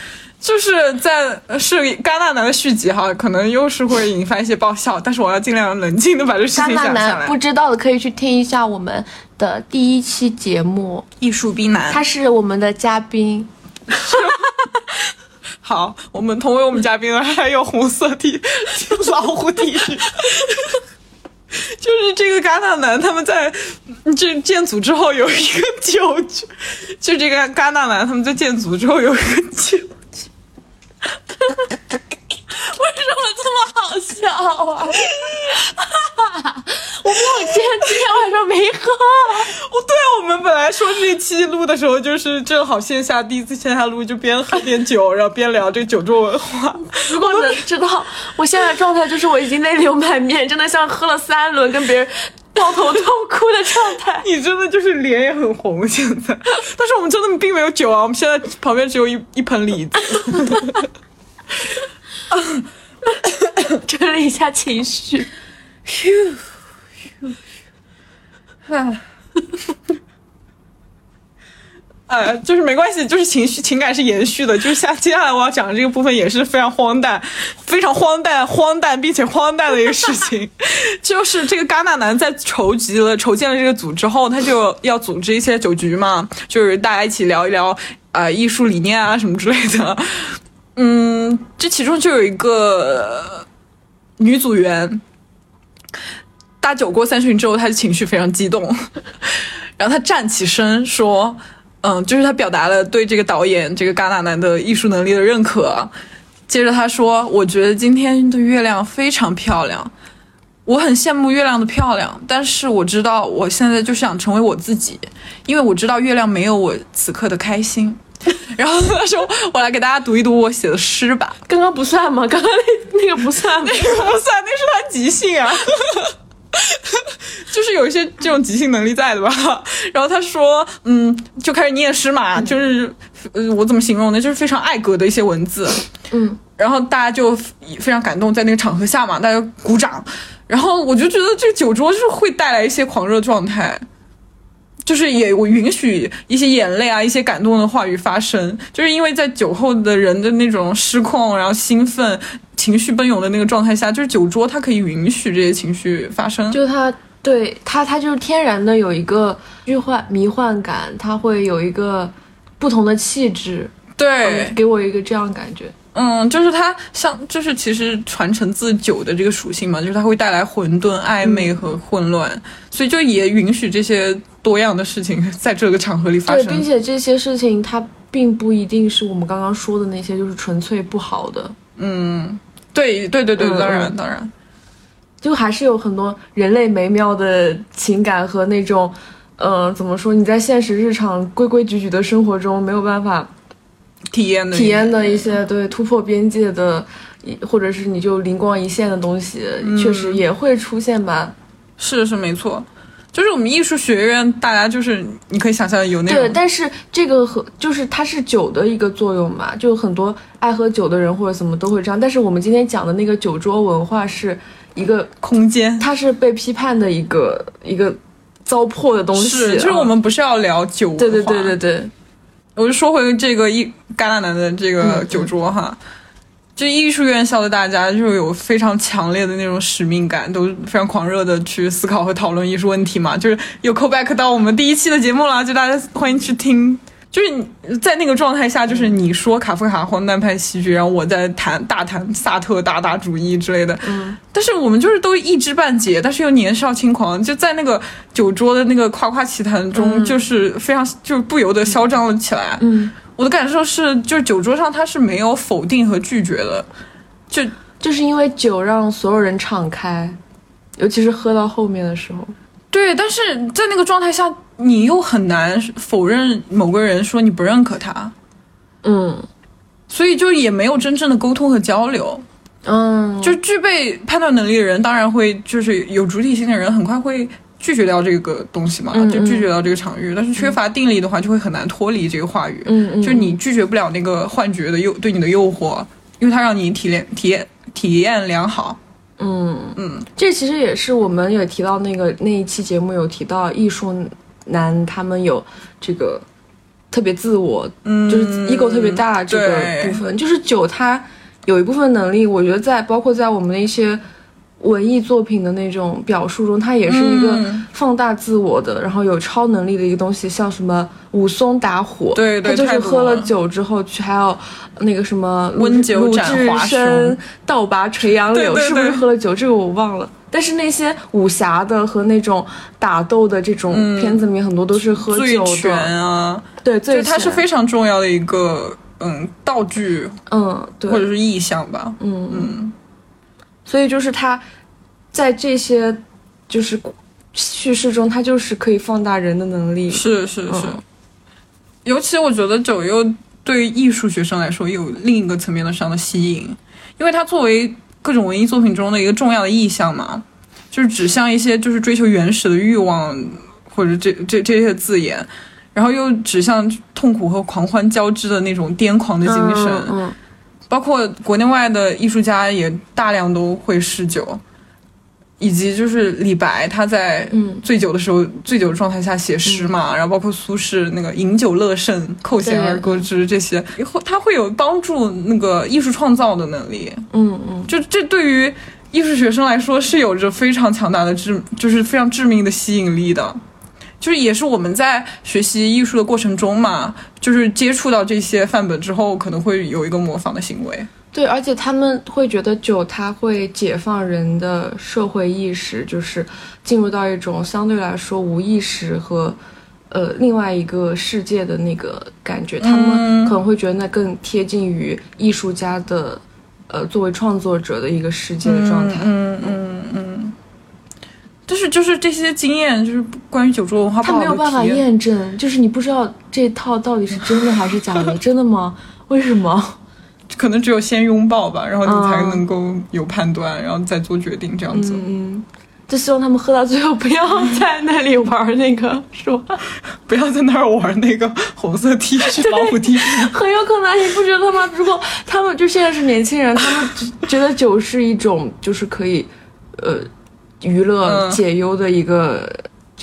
就是在是戛纳男的续集哈，可能又是会引发一些爆笑，但是我要尽量冷静的把这事情讲下来。不知道的可以去听一下我们的第一期节目《艺术冰男》，他是我们的嘉宾。好，我们同为我们嘉宾的还有红色 T 老虎 T 恤，就是这个戛纳男他们在这建组之后有一个酒局，就这个戛纳男他们在建组之后有一个酒。为什么这么好笑啊？我们今天今天晚上没喝。哦，对，我们本来说这期录的时候，就是正好线下第一次线下录，就边喝点酒，然后边聊这个酒桌文化。如果能知道我现在状态，就是我已经泪流满面，真的像喝了三轮，跟别人抱头痛哭的状态。你真的就是脸也很红现在，但是我们真的并没有酒啊，我们现在旁边只有一一盆李子。整理一下情绪，咻咻咻，啊，呃，就是没关系，就是情绪情感是延续的。就是下接下来我要讲的这个部分也是非常荒诞、非常荒诞、荒诞并且荒诞的一个事情。就是这个戛纳男在筹集了、筹建了这个组之后，他就要组织一些酒局嘛，就是大家一起聊一聊啊艺术理念啊什么之类的。嗯，这其中就有一个女组员，大酒过三巡之后，她的情绪非常激动，然后她站起身说：“嗯，就是她表达了对这个导演这个戛纳男的艺术能力的认可。”接着她说：“我觉得今天的月亮非常漂亮，我很羡慕月亮的漂亮，但是我知道我现在就想成为我自己，因为我知道月亮没有我此刻的开心。” 然后他说：“我来给大家读一读我写的诗吧。刚刚不算吗？刚刚那那个不算，那个不算，那是他即兴啊，就是有一些这种即兴能力在的吧。然后他说，嗯，就开始念诗嘛，就是呃，我怎么形容呢？就是非常爱格的一些文字，嗯。然后大家就非常感动，在那个场合下嘛，大家鼓掌。然后我就觉得这个酒桌就是会带来一些狂热状态。”就是也我允许一些眼泪啊，一些感动的话语发生，就是因为在酒后的人的那种失控，然后兴奋、情绪奔涌的那个状态下，就是酒桌它可以允许这些情绪发生。就它对它，它就是天然的有一个迷幻迷幻感，它会有一个不同的气质，对，给我一个这样感觉。嗯，就是它像，就是其实传承自酒的这个属性嘛，就是它会带来混沌、暧昧和混乱，所以就也允许这些多样的事情 在这个场合里发对，生。并且这些事情它并不一定是我们刚刚说的那些，就是纯粹不好的，嗯，对对对对，嗯当然嗯当然，就还是有很多人类美妙的情感和那种，呃，怎么说？你在现实日常规规矩矩的生活中没有办法体验的体验的一些对突破边界的，一或者是你就灵光一现的东西，确实也会出现吧。是是没错，就是我们艺术学院，大家就是你可以想象有那种对，但是这个和就是它是酒的一个作用嘛，就很多爱喝酒的人或者怎么都会这样。但是我们今天讲的那个酒桌文化是一个，空间。它是被批判的一个一个糟粕的东西。是，就是啊我们不是要聊酒文化，对对对对对，我就说回这个艺戛纳男的这个酒桌哈，就艺术院校的大家就有非常强烈的那种使命感，都非常狂热的去思考和讨论艺术问题嘛。就是有 call back 到我们第一期的节目啦，就大家欢迎去听。就是你在那个状态下，就是你说卡夫卡荒诞派戏剧，然后我在谈大谈萨特大大主义之类的，嗯，但是我们就是都一知半解，但是又年少轻狂，就在那个酒桌的那个夸夸其谈中，嗯。就是非常就是不由得嚣张了起来。嗯，我的感受是，就是酒桌上他是没有否定和拒绝的，就就是因为酒让所有人敞开，尤其是喝到后面的时候。对，但是在那个状态下，你又很难否认某个人说你不认可他，嗯所以就也没有真正的沟通和交流。嗯，就具备判断能力的人，当然会就是有主体性的人，很快会拒绝掉这个东西嘛，嗯就拒绝掉这个场域。但是缺乏定力的话，就会很难脱离这个话语。嗯嗯，就你拒绝不了那个幻觉的诱对你的诱惑，因为它让你体验体验体验良好。嗯嗯，这其实也是我们也提到那个那一期节目有提到艺术男他们有这个特别自我，嗯，就是 ego 特别大这个部分，就是酒它有一部分能力，我觉得在包括在我们的一些文艺作品的那种表述中，它也是一个嗯。放大自我的，然后有超能力的一个东西，像什么武松打虎，对对他就是喝了了酒之后去，还有那个什么温酒斩华深倒拔垂杨柳，对对。是不是喝了酒？这个我忘了。但是那些武侠的和那种打斗的这种嗯。片子里面，很多都是喝酒醉拳的，啊，对，醉就它是非常重要的一个嗯道具。嗯，对，或者是意象吧。嗯。嗯，嗯，所以就是它在这些就是叙事中，它就是可以放大人的能力。是是是，嗯。尤其我觉得九又对于艺术学生来说有另一个层面的上的吸引，因为它作为各种文艺作品中的一个重要的意象嘛，就是指向一些就是追求原始的欲望或者这这这些字眼，然后又指向痛苦和狂欢交织的那种癫狂的精神，嗯包括国内外的艺术家也大量都会嗜酒，以及就是李白他在嗯。醉酒的时候，醉酒的状态下写诗嘛，然后包括苏轼那个饮酒乐甚，扣舷而歌之这些，以后他会有帮助那个艺术创造的能力，嗯嗯。就这对于艺术学生来说是有着非常强大的致，就是非常致命的吸引力的。就是也是我们在学习艺术的过程中嘛，就是接触到这些范本之后，可能会有一个模仿的行为。对，而且他们会觉得酒它会解放人的社会意识，就是进入到一种相对来说无意识和呃另外一个世界的那个感觉。他们可能会觉得那更贴近于艺术家的呃作为创作者的一个世界的状态。嗯嗯嗯。就是就是这些经验，就是关于酒桌文化他没有办法验证，就是你不知道这套到底是真的还是假的，真的吗？为什么？可能只有先拥抱吧，然后你才能够有判断，然后再做决定，这样子。嗯，就希望他们喝到最后不要在那里玩那个，是吧？不要在那儿玩那个红色 T 恤、老虎 T 恤。很有可能，你不觉得吗？如果他们就现在是年轻人，他们觉得酒是一种就是可以，呃，娱乐解忧的一个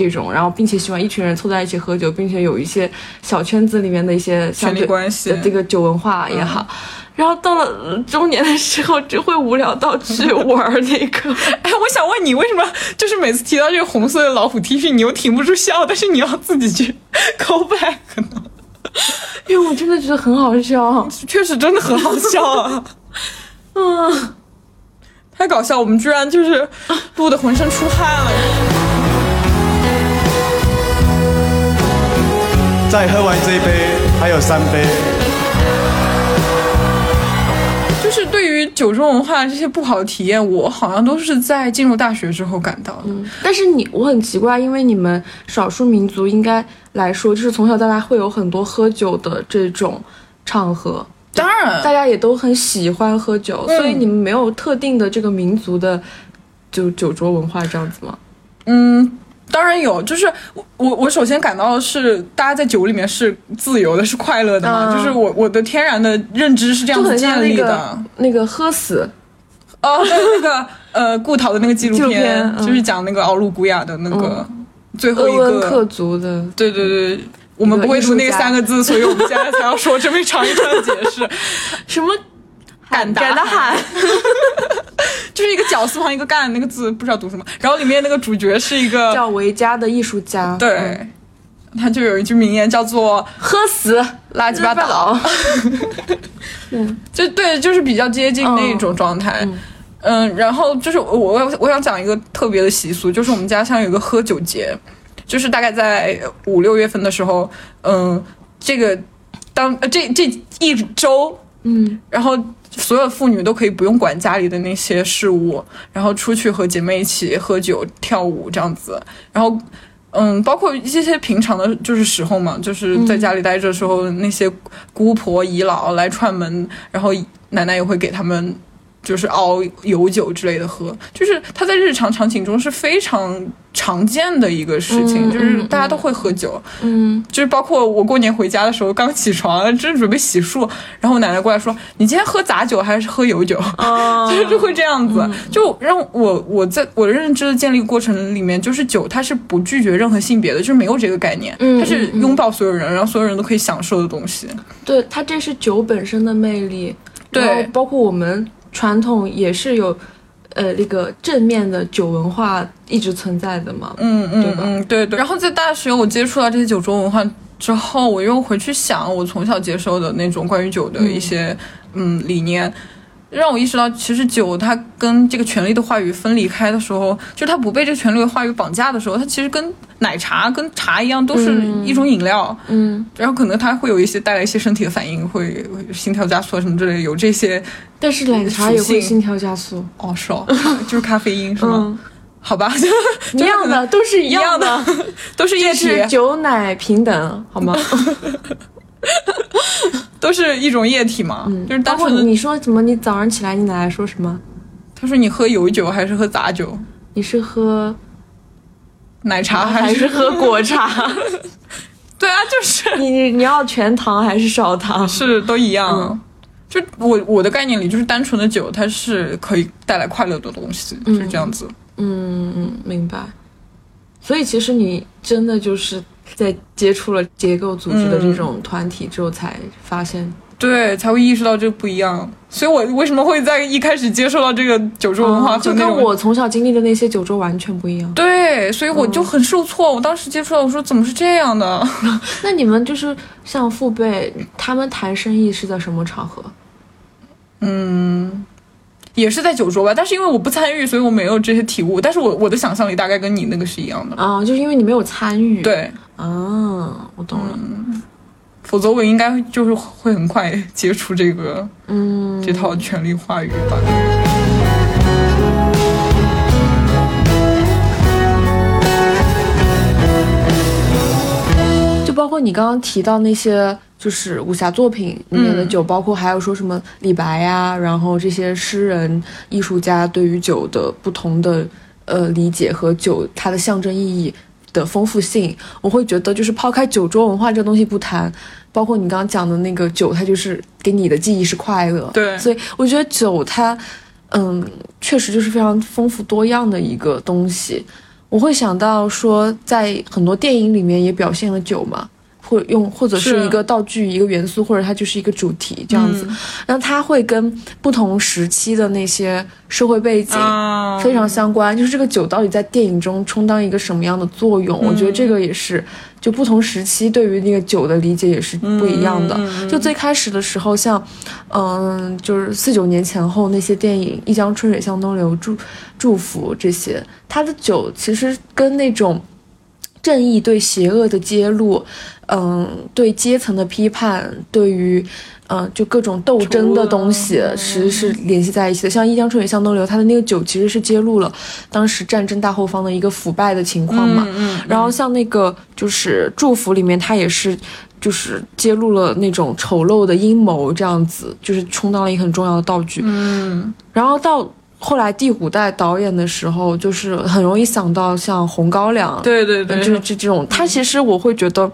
这种，然后并且喜欢一群人凑在一起喝酒，并且有一些小圈子里面的一些相对关系的这个酒文化也好。然后到了呃中年的时候，就会无聊到去玩那个，哎，我想问你，为什么就是每次提到这个红色的老虎 T 恤，你又停不住笑，但是你要自己去 call back 呢？因为我真的觉得很好笑。确实真的很好笑啊！嗯，太搞笑，我们居然就是录的浑身出汗了。再喝完这一杯，还有三杯。就是对于酒桌文化这些不好的体验，我好像都是在进入大学之后感到的。但是你我很奇怪，因为你们少数民族应该来说，就是从小到大会有很多喝酒的这种场合，当然，大家也都很喜欢喝酒，所以你们没有特定的这个民族的就酒桌文化这样子吗？嗯。当然有，就是我我我首先感到的是，大家在酒里面是自由的，是快乐的嘛，就是我我的天然的认知是这样子建立的。那个喝死，哦，那个呃，顾陶的那个纪录片，就是讲那个奥鲁古雅的那个最后一个克族的。对对对，我们不会读那三个字，所以我们现在才要说这么长一段解释。什么？敢敢的喊，就是一个绞丝旁一个干那个字，不知道读什么。然后里面那个主角是一个 叫维嘉的艺术家，对，他就有一句名言叫做“喝死垃圾八倒”，嗯，就对，就是比较接近那种状态。嗯，然后就是我我我想讲一个特别的习俗，就是我们家乡有一个喝酒节，就是大概在五六月份的时候，嗯，这个当这这一周，嗯，然后。所有妇女都可以不用管家里的那些事务，然后出去和姐妹一起喝酒、跳舞这样子。然后，嗯，包括一些些平常的，就是时候嘛，就是在家里待着的时候，那些姑婆姨姥来串门，然后奶奶也会给他们。就是熬油酒之类的喝，就是它在日常场景中是非常常见的一个事情，就是大家都会喝酒，嗯，就是包括我过年回家的时候，刚起床正准备洗漱，然后我奶奶过来说：“你今天喝杂酒还是喝油酒？” 就是会这样子，就让我我在我的认知的建立过程里面，就是酒它是不拒绝任何性别的，就是没有这个概念，它是拥抱所有人，然后所有人都可以享受的东西。对，它这是酒本身的魅力，对，包括我们。传统也是有，呃，那个正面的酒文化一直存在的嘛，嗯嗯嗯，对对。然后在大学我接触到这些酒桌文化之后，我又回去想我从小接受的那种关于酒的一些嗯理念。让我意识到，其实酒它跟这个权力的话语分离开的时候，就是它不被这个权力的话语绑架的时候，它其实跟奶茶、跟茶一样，都是一种饮料。嗯，然后可能它会有一些带来一些身体的反应，会心跳加速什么之类，有这些。但是奶茶也会心跳加速。哦，是哦，就是咖啡因是吗？好吧，一样的，都是一样的，都是液体。酒奶平等，好吗？都是一种液体嘛，就是单纯的。你说怎么？你早上起来，你奶奶说什么？她说你喝油酒还是喝杂酒？你是喝奶茶还是喝果茶？对啊，就是你你要全糖还是少糖？是都一样。就我我的概念里，就是单纯的酒，它是可以带来快乐的东西，就是这样子。嗯嗯，明白。所以其实你真的就是。在接触了结构组织的这种团体之后，才发现，对，才会意识到这个不一样。所以我为什么会在一开始接受到这个九州文化，就跟我从小经历的那些九州完全不一样。对，所以我就很受挫。我当时接触到，我说怎么是这样的？那你们就是像父辈，他们谈生意是在什么场合？嗯。也是在酒桌吧，但是因为我不参与，所以我没有这些体悟。但是我我的想象力大概跟你那个是一样的啊，就是因为你没有参与。对，啊，我懂了。否则我应该就是会很快接触这个，嗯，这套权力话语吧。就包括你刚刚提到那些。就是武侠作品里面的酒，包括还有说什么李白呀，然后这些诗人、艺术家对于酒的不同的呃理解和酒它的象征意义的丰富性，我会觉得就是抛开酒桌文化这个东西不谈，包括你刚刚讲的那个酒，它就是给你的记忆是快乐，对，所以我觉得酒它嗯确实就是非常丰富多样的一个东西。我会想到说，在很多电影里面也表现了酒嘛。或者用或者是是一个道具、一个元素，或者它就是一个主题这样子。然后它会跟不同时期的那些社会背景啊非常相关，就是这个酒到底在电影中充当一个什么样的作用？我觉得这个也是，就不同时期对于那个酒的理解也是不一样的。就最开始的时候，像，嗯，就是四九年前后那些电影《一江春水向东流》、祝祝福这些，它的酒其实跟那种。正义对邪恶的揭露，嗯，对阶层的批判，对于，嗯，就各种斗争的东西，其实是联系在一起的。像《一江春水向东流》，它的那个酒其实是揭露了当时战争大后方的一个腐败的情况嘛。嗯然后像那个就是《祝福》里面，它也是。就是揭露了那种丑陋的阴谋，这样子就是充当了一个很重要的道具。嗯然后到后来第五代导演的时候，就是很容易想到像红高粱，对对对，就是这这种，它其实我会觉得，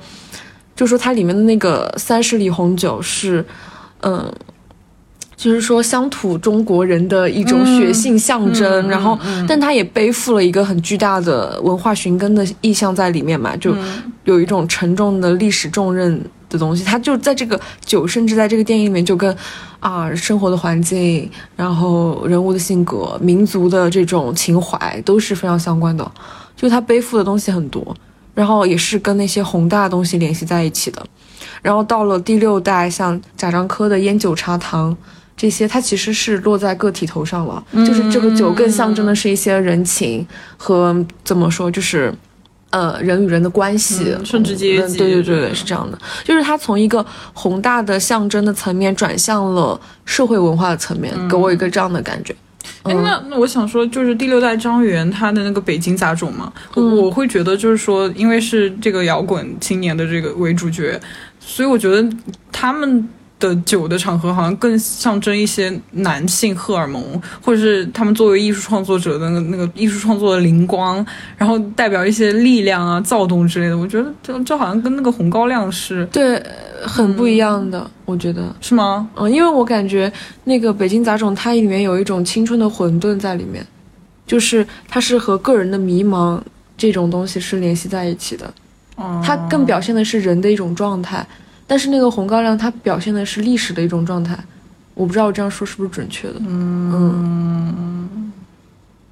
就说它里面的那个三十里红酒是，嗯。就是说，乡土中国人的一种血性象征，然后，但它也背负了一个很巨大的文化寻根的意象在里面嘛，就有一种沉重的历史重任的东西。它就在这个酒，甚至在这个电影里面，就跟啊生活的环境，然后人物的性格、民族的这种情怀都是非常相关的。就他背负的东西很多，然后也是跟那些宏大的东西联系在一起的。然后到了第六代，像贾樟柯的烟酒茶糖。这些它其实是落在个体头上了，就是这个酒更象征的是一些人情和怎么说，就是呃人与人的关系，嗯甚至阶级嗯对对对对，是这样的，就是它从一个宏大的象征的层面转向了社会文化的层面，给我一个这样的感觉。哎，那那我想说，就是第六代张元他的那个北京杂种嘛，嗯我会觉得就是说，因为是这个摇滚青年的这个为主角，所以我觉得他们。的酒的场合好像更象征一些男性荷尔蒙，或者是他们作为艺术创作者的那个那个艺术创作的灵光，然后代表一些力量啊、躁动之类的。我觉得这这好像跟那个红高粱是对，很不一样的，我觉得。是吗？嗯，因为我感觉那个北京杂种，它里面有一种青春的混沌在里面，就是它是和个人的迷茫这种东西是联系在一起的。嗯它更表现的是人的一种状态，但是那个红高粱它表现的是历史的一种状态。我不知道我这样说是不是准确的。嗯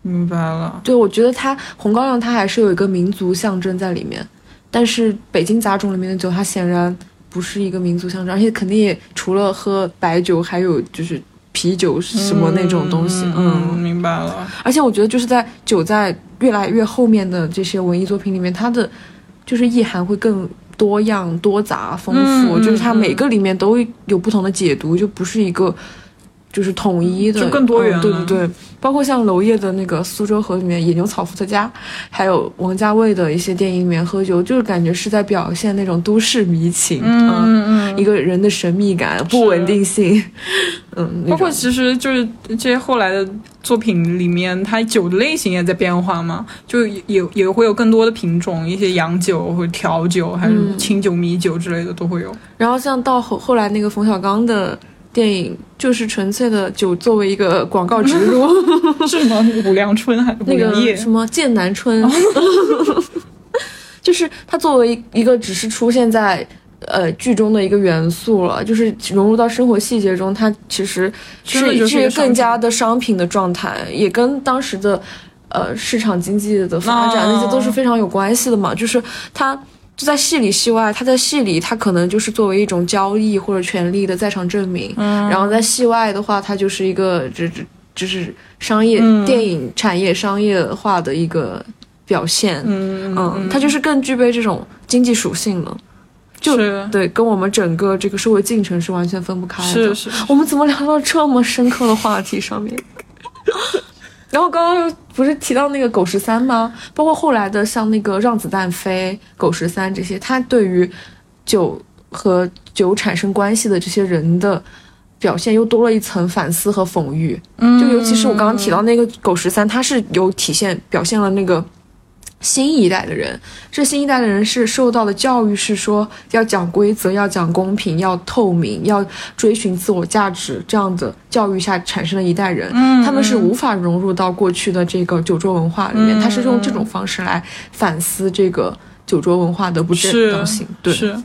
明白了。对，我觉得它红高粱它还是有一个民族象征在里面，但是北京杂种里面的酒，它显然不是一个民族象征，而且肯定也除了喝白酒，还有就是啤酒什么那种东西。嗯，嗯，明白了。而且我觉得就是在酒在越来越后面的这些文艺作品里面，它的就是意涵会更多样、多杂、丰富，嗯就是它嗯每个里面都有不同的解读，就不是一个。就是统一的，就更多元嗯对了。对。对，包括像娄烨的那个《苏州河》里面野牛草伏特加，还有王家卫的一些电影里面喝酒，就是感觉是在表现那种都市迷情，嗯嗯嗯一个人的神秘感、不稳定性，嗯，包括其实就是这些后来的作品里面，它酒的类型也在变化嘛，就也也会有更多的品种，一些洋酒或者调酒，还是嗯。清酒、米酒之类的都会有。然后像到后后来那个冯小刚的电影，就是纯粹的酒作为一个广告植入，是吗五粮春还是五那个？什么剑南春，就是它作为一个只是出现在。呃，剧中的一个元素了，就是融入到生活细节中，它其实是是更加的商品的状态，也跟当时的呃市场经济的发展、哦那些都是非常有关系的嘛。就是它就在戏里戏外，他在戏里他可能就是作为一种交易或者权利的在场证明，嗯然后在戏外的话，他就是一个这这就是商业、嗯电影产业商业化的一个表现。嗯嗯，它就是更具备这种经济属性了，就是对，跟我们整个这个社会进程是完全分不开的。是是，我们怎么聊到这么深刻的话题上面？然后刚刚又不是提到那个狗十三吗？包括后来的像那个让子弹飞、狗十三这些，他对于酒和酒产生关系的这些人的表现，又多了一层反思和讽喻。嗯就尤其是我刚刚提到那个狗十三，他是有体现表现了那个新一代的人，这新一代的人是受到的教育是说要讲规则，要讲公平，要透明，要追寻自我价值这样的教育下产生的一代人，嗯他们是无法融入到过去的这个酒桌文化里面，他是用这种方式来反思这个酒桌文化的不正当性，对，是。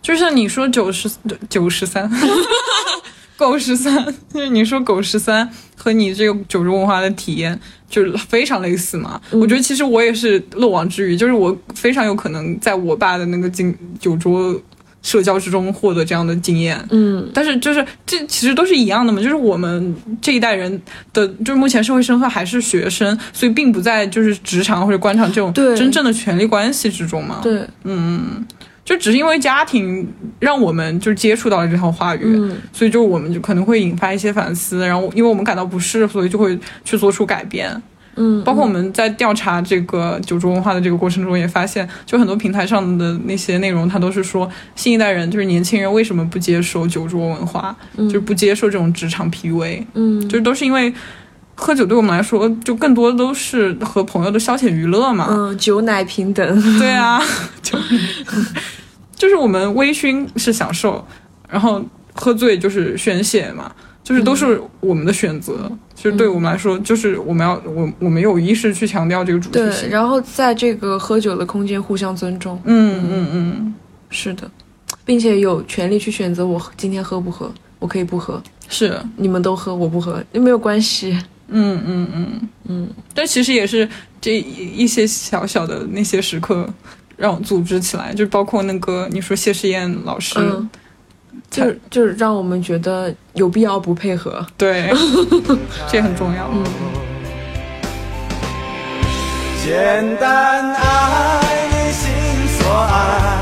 就像你说九十九十三，狗十三，就是你说狗十三和你这个九州文化的体验就是非常类似嘛。我觉得其实我也是漏网之鱼，就是我非常有可能在我爸的那个经酒桌社交之中获得这样的经验。嗯，但是就是这其实都是一样的嘛，就是我们这一代人的就是目前社会身份还是学生，所以并不在就是职场或者官场这种真正的权力关系之中嘛。对，就只是因为家庭让我们就接触到了这套话语，嗯。所以就我们就可能会引发一些反思，然后因为我们感到不适，所以就会去做出改变。嗯，包括我们在调查这个酒桌文化的这个过程中，也发现，就很多平台上的那些内容，它都是说新一代人，就是年轻人为什么不接受酒桌文化，就是不接受这种职场 PUA，嗯，就是都是因为喝酒对我们来说，就更多都是和朋友的消遣娱乐嘛。嗯，酒奶平等，对啊，就就是我们微醺是享受，然后喝醉就是宣泄嘛，就是都是我们的选择。其实对我们来说，就是我们要我我们有意识去强调这个主题对，然后在这个喝酒的空间互相尊重，嗯嗯嗯，是的，并且有权利去选择我今天喝不喝，我可以不喝，是，你们都喝我不喝也没有关系。嗯嗯嗯嗯。但其实也是这一些小小的那些时刻，让我组织起来，就包括那个你说谢师宴老师，嗯，就就是让我们觉得有必要不配合。对，这很重要。嗯简单爱你心所爱，